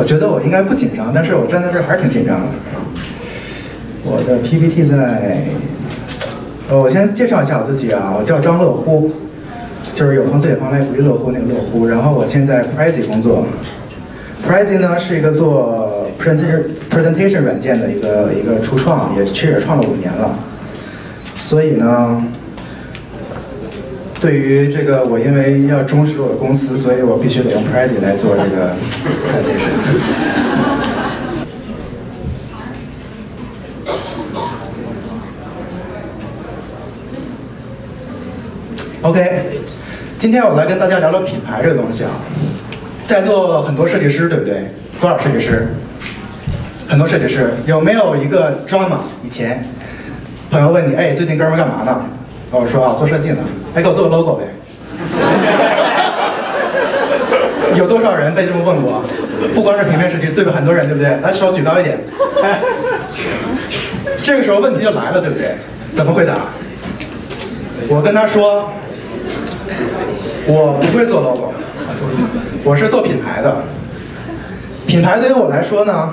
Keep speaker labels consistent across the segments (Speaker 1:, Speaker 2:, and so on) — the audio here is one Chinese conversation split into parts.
Speaker 1: 我觉得我应该不紧张，但是我站在这儿还是挺紧张的。我的 PPT 在，呃，我先介绍一下我自己啊，我叫张乐乎，就是有朋自己旁来不亦乐乎那个乐乎。然后我现在 Prezi 工作，Prezi 呢是一个做 presentation presentation 软件的一个一个初创，也确实创了五年了。所以呢，对于这个我因为要忠实我的公司，所以我必须得用 Prezi 来做这个 presentation。OK，今天我来跟大家聊聊品牌这个东西啊。在座很多设计师，对不对？多少设计师？很多设计师，有没有一个 drama？以前朋友问你，哎，最近哥们儿干嘛呢？我说啊，做设计呢。哎，给我做个 logo 呗。有多少人被这么问过？不光是平面设计，对吧？很多人，对不对？来，手举高一点。这个时候问题就来了，对不对？怎么回答？我跟他说。我不会做 logo，我是做品牌的。品牌对于我来说呢，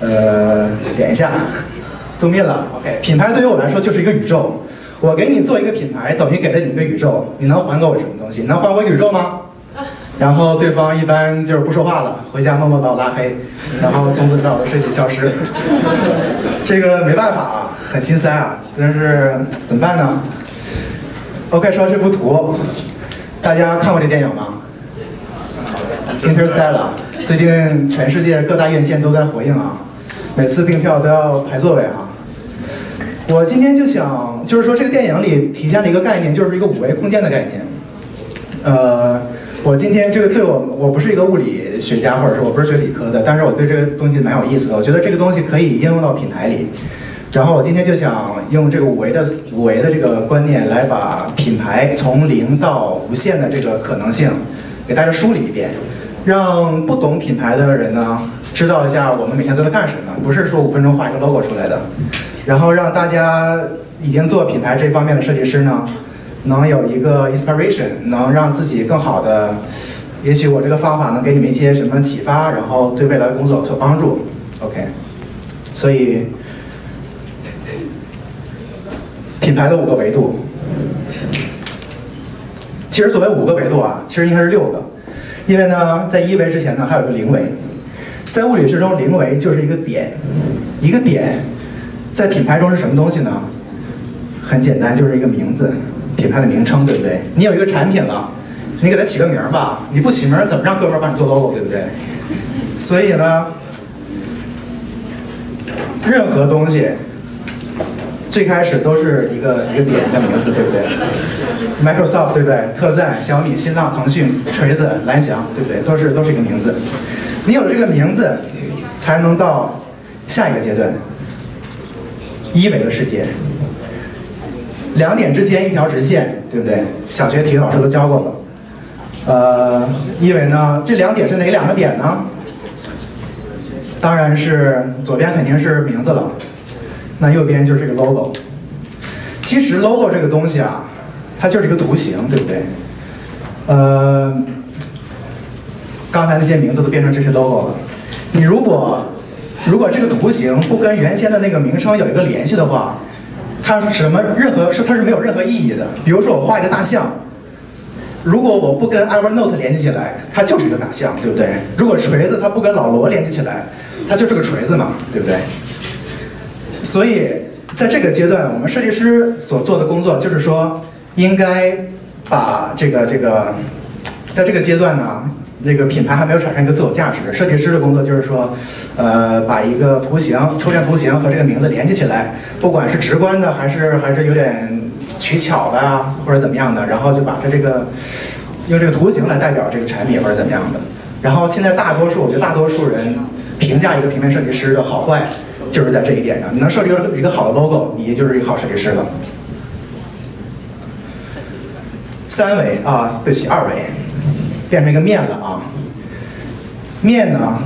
Speaker 1: 呃，点一下，zoom in 了，OK。品牌对于我来说就是一个宇宙。我给你做一个品牌，等于给了你一个宇宙。你能还给我什么东西？能还我宇宙吗？然后对方一般就是不说话了，回家默默把我拉黑，然后从此在我的世界里消失。这个没办法啊，很心塞啊，但是怎么办呢？OK，说这幅图，大家看过这电影吗？Interstellar，最近全世界各大院线都在回应啊，每次订票都要排座位啊。我今天就想，就是说这个电影里体现了一个概念，就是一个五维空间的概念。呃，我今天这个对我，我不是一个物理学家，或者说我不是学理科的，但是我对这个东西蛮有意思的。我觉得这个东西可以应用到品牌里。然后我今天就想用这个五维的五维的这个观念来把品牌从零到无限的这个可能性给大家梳理一遍，让不懂品牌的人呢知道一下我们每天都在干什么，不是说五分钟画一个 logo 出来的。然后让大家已经做品牌这方面的设计师呢，能有一个 inspiration，能让自己更好的，也许我这个方法能给你们一些什么启发，然后对未来工作有所帮助。OK，所以。品牌的五个维度，其实所谓五个维度啊，其实应该是六个，因为呢，在一维之前呢，还有一个零维，在物理之中，零维就是一个点，一个点，在品牌中是什么东西呢？很简单，就是一个名字，品牌的名称，对不对？你有一个产品了，你给它起个名吧，你不起名，怎么让哥们儿帮你做 logo，对不对？所以呢，任何东西。最开始都是一个一个点的名字，对不对？Microsoft 对不对？特赞、小米、新浪、腾讯、锤子、蓝翔，对不对？都是都是一个名字。你有了这个名字，才能到下一个阶段，一维的世界。两点之间一条直线，对不对？小学体育老师都教过了。呃，一维呢，这两点是哪两个点呢？当然是左边肯定是名字了。那右边就是这个 logo。其实 logo 这个东西啊，它就是一个图形，对不对？呃，刚才那些名字都变成这些 logo 了。你如果如果这个图形不跟原先的那个名称有一个联系的话，它是什么任何是它是没有任何意义的。比如说我画一个大象，如果我不跟 Evernote 联系起来，它就是一个大象，对不对？如果锤子它不跟老罗联系起来，它就是个锤子嘛，对不对？所以，在这个阶段，我们设计师所做的工作就是说，应该把这个这个，在这个阶段呢，那个品牌还没有产生一个自我价值。设计师的工作就是说，呃，把一个图形、抽象图形和这个名字联系起来，不管是直观的还是还是有点取巧的啊，或者怎么样的，然后就把它这个用这个图形来代表这个产品或者怎么样的。然后现在大多数，我觉得大多数人评价一个平面设计师的好坏。就是在这一点上，你能设计出一个好的 logo，你就是一个好设计师了。三维啊，对不起，二维，变成一个面了啊。面呢，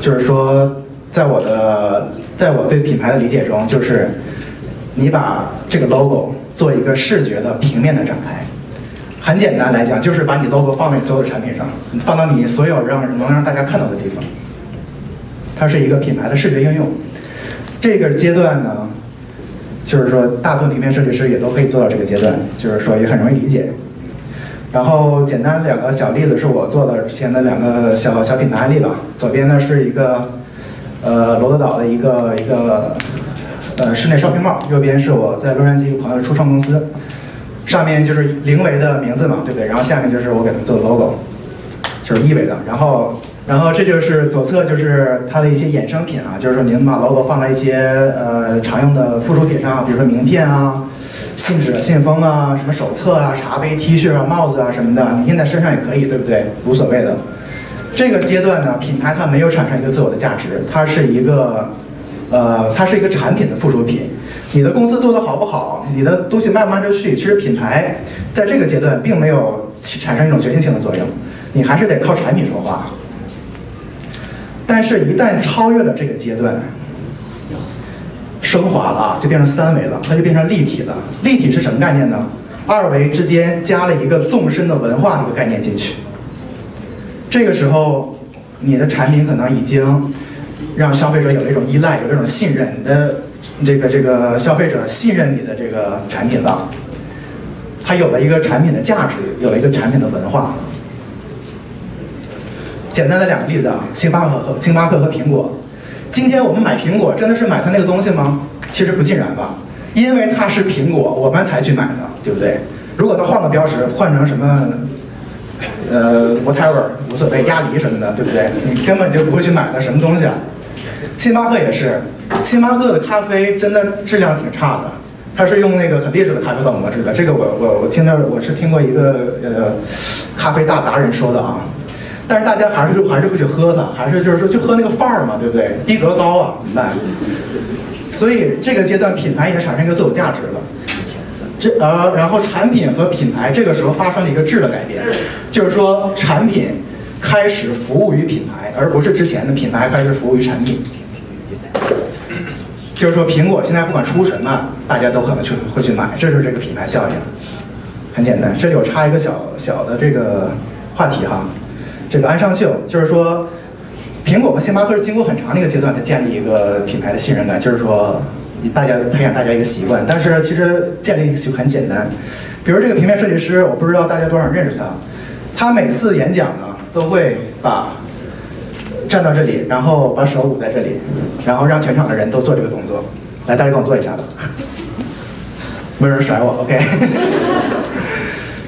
Speaker 1: 就是说，在我的，在我对品牌的理解中，就是你把这个 logo 做一个视觉的平面的展开，很简单来讲，就是把你 logo 放在所有的产品上，放到你所有让能让大家看到的地方。它是一个品牌的视觉应用。这个阶段呢，就是说大部分平面设计师也都可以做到这个阶段，就是说也很容易理解。然后简单两个小例子是我做的之前的两个小小品的案例吧。左边呢是一个呃罗德岛的一个一个呃室内双拼帽右边是我在洛杉矶一个朋友的初创公司。上面就是零维的名字嘛，对不对？然后下面就是我给他们做的 logo，就是一维的。然后，然后这就是左侧就是它的一些衍生品啊，就是说您把 logo 放在一些呃常用的附属品上，比如说名片啊、信纸、信封啊、什么手册啊、茶杯、T 恤啊、帽子啊什么的，你印在身上也可以，对不对？无所谓的。这个阶段呢，品牌它没有产生一个自我的价值，它是一个呃，它是一个产品的附属品。你的公司做的好不好，你的东西卖不卖出去，其实品牌在这个阶段并没有产生一种决定性的作用，你还是得靠产品说话。但是，一旦超越了这个阶段，升华了啊，就变成三维了，它就变成立体了。立体是什么概念呢？二维之间加了一个纵深的文化的一个概念进去。这个时候，你的产品可能已经让消费者有了一种依赖，有这种信任你的。这个这个消费者信任你的这个产品了，它有了一个产品的价值，有了一个产品的文化。简单的两个例子啊，星巴克和星巴克和苹果。今天我们买苹果，真的是买它那个东西吗？其实不尽然吧，因为它是苹果，我们才去买的，对不对？如果它换个标识，换成什么，呃，whatever，无所谓，鸭梨什么的，对不对？你根本就不会去买它什么东西啊。星巴克也是。星巴克的咖啡真的质量挺差的，它是用那个很劣质的咖啡豆磨制的。这个我我我听到我是听过一个呃咖啡大达人说的啊，但是大家还是还是会去喝它，还是就是说就喝那个范儿嘛，对不对？逼格高啊，怎么办？所以这个阶段品牌已经产生一个自我价值了。这呃然后产品和品牌这个时候发生了一个质的改变，就是说产品开始服务于品牌，而不是之前的品牌开始服务于产品。就是说，苹果现在不管出什么，大家都可能去会去买，这是这个品牌效应。很简单，这里我插一个小小的这个话题哈，这个安上秀，就是说，苹果和星巴克是经过很长的一个阶段才建立一个品牌的信任感，就是说，大家培养大家一个习惯。但是其实建立就很简单，比如这个平面设计师，我不知道大家多少人认识他，他每次演讲呢都会把。站到这里，然后把手捂在这里，然后让全场的人都做这个动作。来，大家跟我做一下吧。没有人甩我，OK。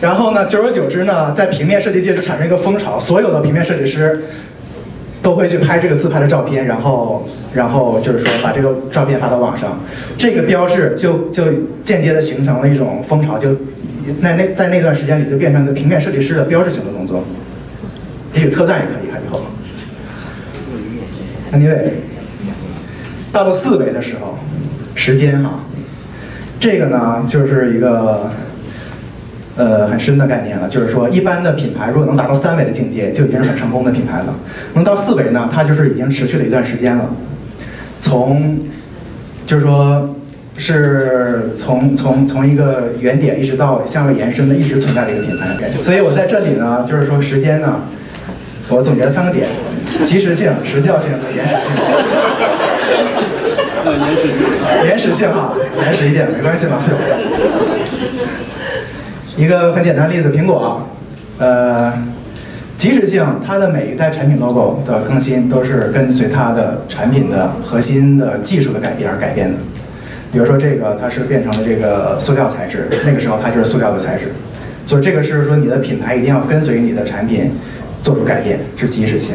Speaker 1: 然后呢，久而久之呢，在平面设计界就产生一个风潮，所有的平面设计师都会去拍这个自拍的照片，然后，然后就是说把这个照片发到网上。这个标志就就间接的形成了一种风潮，就那那在那段时间里就变成一个平面设计师的标志性的动作。也许特赞也可以，以后。Anyway，到了四维的时候，时间哈，这个呢就是一个呃很深的概念了。就是说，一般的品牌如果能达到三维的境界，就已经是很成功的品牌了。能到四维呢，它就是已经持续了一段时间了。从就是说，是从从从一个原点一直到向外延伸的，一直存在的一个品牌。所以我在这里呢，就是说时间呢，我总结了三个点。及时性、时效性和延时性。
Speaker 2: 延时性。
Speaker 1: 延时性哈，延时一点没关系嘛。一个很简单的例子，苹果，呃，及时性，它的每一代产品 logo 的更新都是跟随它的产品的核心的技术的改变而改变的。比如说这个，它是变成了这个塑料材质，那个时候它就是塑料的材质。所以这个是说你的品牌一定要跟随你的产品做出改变，是及时性。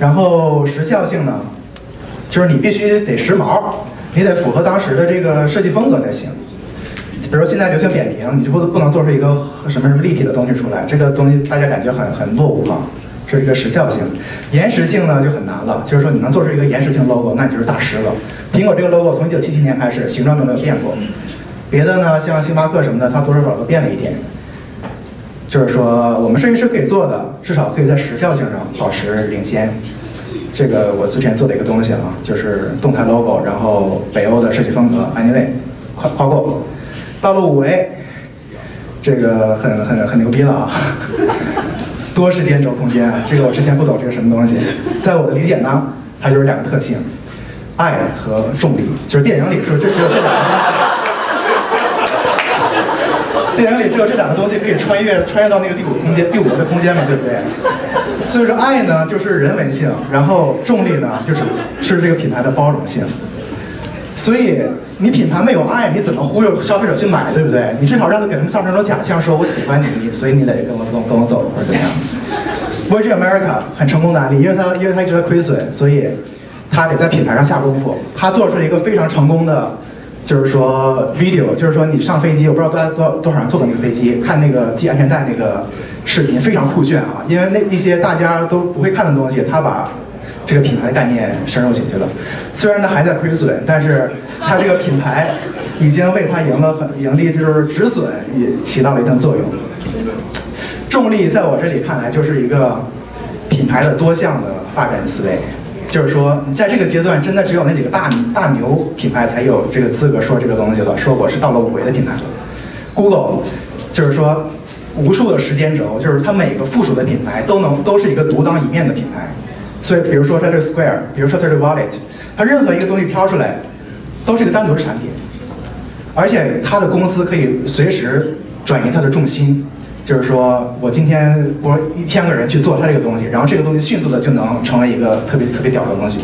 Speaker 1: 然后时效性呢，就是你必须得时髦，你得符合当时的这个设计风格才行。比如说现在流行扁平，你就不不能做出一个什么什么立体的东西出来，这个东西大家感觉很很落伍啊。这是一个时效性，延时性呢就很难了，就是说你能做出一个延时性 logo，那你就是大师了。苹果这个 logo 从一九七七年开始形状都没有变过，别的呢像星巴克什么的，它多多少少都变了一点。就是说，我们设计师可以做的，至少可以在时效性上保持领先。这个我之前做的一个东西啊，就是动态 logo，然后北欧的设计风格，anyway，跨跨过。到了五维，这个很很很牛逼了啊！多时间轴空间，这个我之前不懂这个什么东西，在我的理解呢，它就是两个特性，爱和重力，就是电影里说这只有这两个东西，电影里只有这两个东西可以穿越穿越到那个第五空间第五的空间嘛，对不对？所以说爱呢就是人文性，然后重力呢就是是这个品牌的包容性。所以你品牌没有爱，你怎么忽悠消费者去买，对不对？你至少让他给他们造成一种假象，说我喜欢你，你所以你得跟我跟我跟我走或者怎么样。Virgin America 很成功的案例，因为它因为它一直在亏损，所以它得在品牌上下功夫。它做出了一个非常成功的，就是说 video，就是说你上飞机，我不知道多多多少人坐过那个飞机，看那个系安全带那个视频，非常酷炫啊！因为那一些大家都不会看的东西，他把。这个品牌的概念深入进去了，虽然它还在亏损，但是它这个品牌已经为它赢了很盈利，就是止损也起到了一定作用。重力在我这里看来就是一个品牌的多项的发展思维，就是说在这个阶段，真的只有那几个大大牛品牌才有这个资格说这个东西了，说我是到了五维的品牌。Google 就是说无数的时间轴，就是它每个附属的品牌都能都是一个独当一面的品牌。所以，比如说它这个 Square，比如说它这个 Wallet，它任何一个东西飘出来，都是一个单独的产品，而且它的公司可以随时转移它的重心，就是说我今天拨一千个人去做它这个东西，然后这个东西迅速的就能成为一个特别特别屌的东西。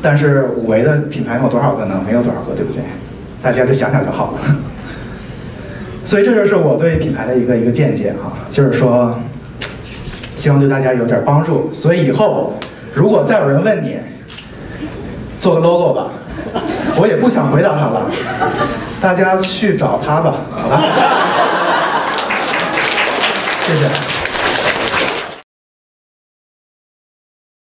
Speaker 1: 但是五维的品牌能有多少个呢？没有多少个，对不对？大家就想想就好了。所以这就是我对品牌的一个一个见解哈，就是说。希望对大家有点帮助，所以以后如果再有人问你，做个 logo 吧，我也不想回答他了，大家去找他吧，好吧？谢谢。